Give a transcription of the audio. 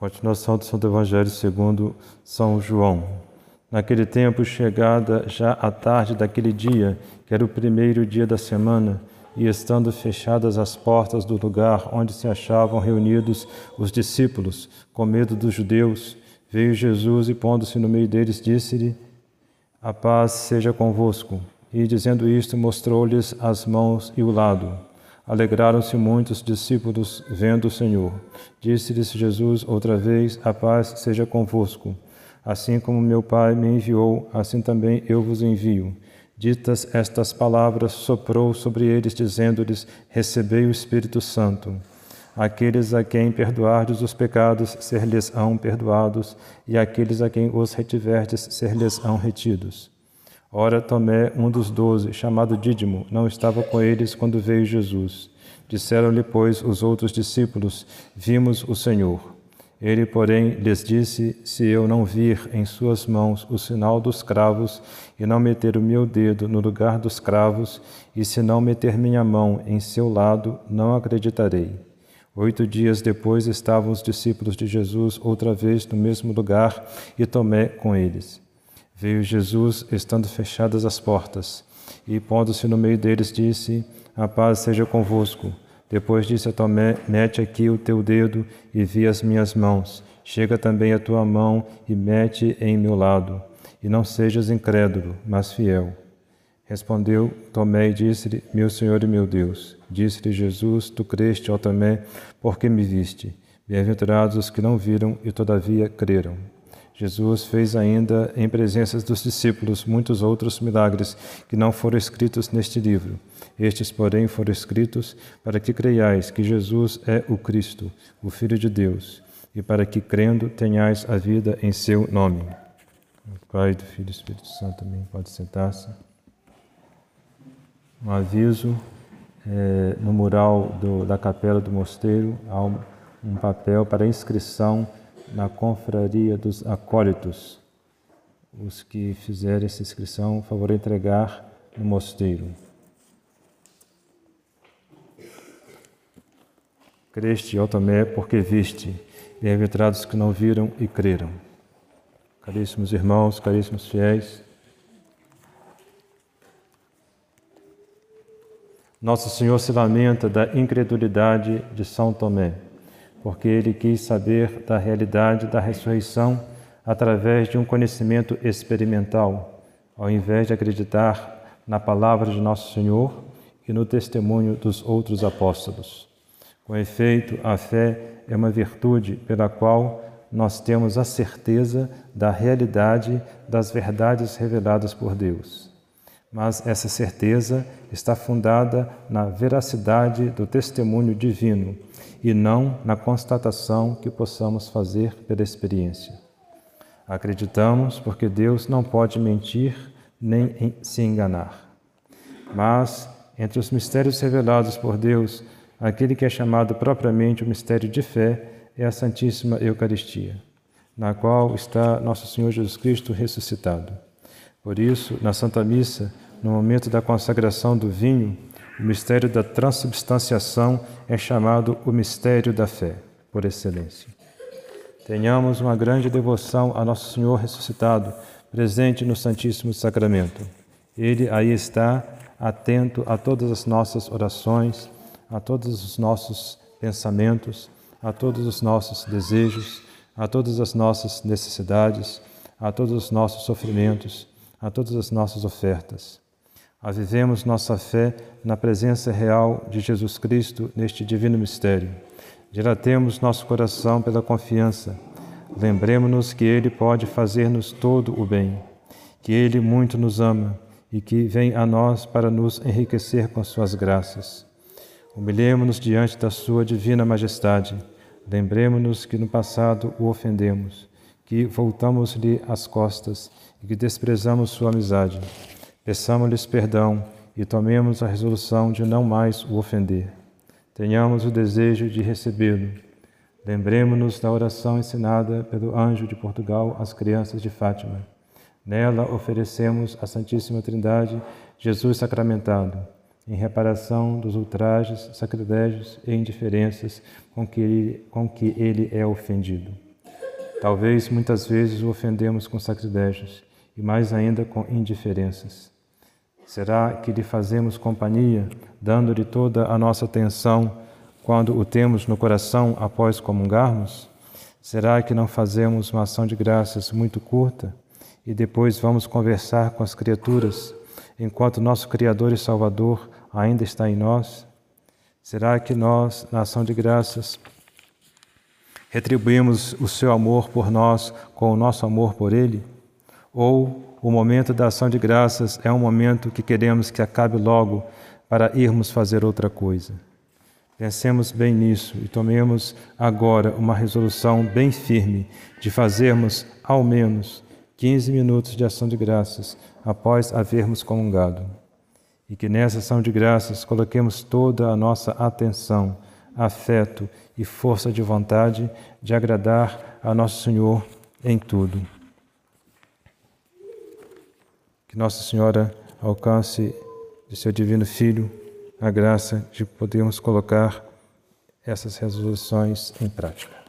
Continuação do Santo Evangelho segundo São João. Naquele tempo, chegada já a tarde daquele dia, que era o primeiro dia da semana, e estando fechadas as portas do lugar onde se achavam reunidos os discípulos, com medo dos judeus, veio Jesus e, pondo-se no meio deles, disse-lhe: A paz seja convosco. E, dizendo isto, mostrou-lhes as mãos e o lado. Alegraram-se muitos discípulos vendo o Senhor. Disse-lhes Jesus outra vez: A paz seja convosco. Assim como meu Pai me enviou, assim também eu vos envio. Ditas estas palavras, soprou sobre eles, dizendo-lhes: Recebei o Espírito Santo. Aqueles a quem perdoardes os pecados, ser-lhes-ão perdoados, e aqueles a quem os retiverdes, ser-lhes-ão retidos. Ora, Tomé, um dos doze, chamado Dídimo, não estava com eles quando veio Jesus. Disseram-lhe, pois, os outros discípulos: Vimos o Senhor. Ele, porém, lhes disse: Se eu não vir em suas mãos o sinal dos cravos, e não meter o meu dedo no lugar dos cravos, e se não meter minha mão em seu lado, não acreditarei. Oito dias depois estavam os discípulos de Jesus outra vez no mesmo lugar, e Tomé com eles. Veio Jesus, estando fechadas as portas, e, pondo-se no meio deles, disse: A paz seja convosco. Depois disse a Tomé: Mete aqui o teu dedo e vi as minhas mãos. Chega também a tua mão e mete em meu lado. E não sejas incrédulo, mas fiel. Respondeu Tomé e disse-lhe: Meu Senhor e meu Deus. Disse-lhe Jesus: Tu creste, ó Tomé, porque me viste. Bem-aventurados os que não viram e todavia creram. Jesus fez ainda, em presença dos discípulos, muitos outros milagres que não foram escritos neste livro. Estes, porém, foram escritos para que creiais que Jesus é o Cristo, o Filho de Deus, e para que, crendo, tenhais a vida em seu nome. Pai, do Filho e do Espírito Santo também pode sentar-se. Um aviso: é, no mural do, da capela do mosteiro há um, um papel para inscrição na confraria dos acólitos. Os que fizerem essa inscrição, favor entregar no mosteiro. Creste, ó Tomé, porque viste, bem-aventurados que não viram e creram. Caríssimos irmãos, caríssimos fiéis, Nosso Senhor se lamenta da incredulidade de São Tomé porque ele quis saber da realidade da ressurreição através de um conhecimento experimental, ao invés de acreditar na palavra de nosso Senhor e no testemunho dos outros apóstolos. Com efeito, a fé é uma virtude pela qual nós temos a certeza da realidade das verdades reveladas por Deus. Mas essa certeza está fundada na veracidade do testemunho divino e não na constatação que possamos fazer pela experiência. Acreditamos porque Deus não pode mentir nem se enganar. Mas, entre os mistérios revelados por Deus, aquele que é chamado propriamente o mistério de fé é a Santíssima Eucaristia, na qual está nosso Senhor Jesus Cristo ressuscitado. Por isso, na Santa Missa, no momento da consagração do vinho, o mistério da transubstanciação é chamado o mistério da fé, por excelência. Tenhamos uma grande devoção a Nosso Senhor ressuscitado, presente no Santíssimo Sacramento. Ele aí está, atento a todas as nossas orações, a todos os nossos pensamentos, a todos os nossos desejos, a todas as nossas necessidades, a todos os nossos sofrimentos, a todas as nossas ofertas. Avivemos nossa fé na presença real de Jesus Cristo neste divino mistério. Dilatemos nosso coração pela confiança. Lembremos-nos que Ele pode fazer-nos todo o bem, que Ele muito nos ama e que vem a nós para nos enriquecer com Suas graças. Humilhemos-nos diante da Sua divina majestade. Lembremos-nos que no passado o ofendemos, que voltamos-lhe as costas e que desprezamos Sua amizade. Peçamos-lhes perdão e tomemos a resolução de não mais o ofender. Tenhamos o desejo de recebê-lo. Lembremos-nos da oração ensinada pelo anjo de Portugal às crianças de Fátima. Nela oferecemos à Santíssima Trindade Jesus sacramentado, em reparação dos ultrajes, sacrilégios e indiferenças com que ele, com que ele é ofendido. Talvez muitas vezes o ofendemos com sacrilégios e mais ainda com indiferenças. Será que lhe fazemos companhia, dando-lhe toda a nossa atenção quando o temos no coração após comungarmos? Será que não fazemos uma ação de graças muito curta e depois vamos conversar com as criaturas enquanto nosso Criador e Salvador ainda está em nós? Será que nós, na ação de graças, retribuímos o seu amor por nós com o nosso amor por Ele? Ou o momento da ação de graças é um momento que queremos que acabe logo para irmos fazer outra coisa? Pensemos bem nisso e tomemos agora uma resolução bem firme de fazermos ao menos 15 minutos de ação de graças após havermos comungado. E que nessa ação de graças coloquemos toda a nossa atenção, afeto e força de vontade de agradar a Nosso Senhor em tudo. Que Nossa Senhora alcance de seu Divino Filho a graça de podermos colocar essas resoluções em prática.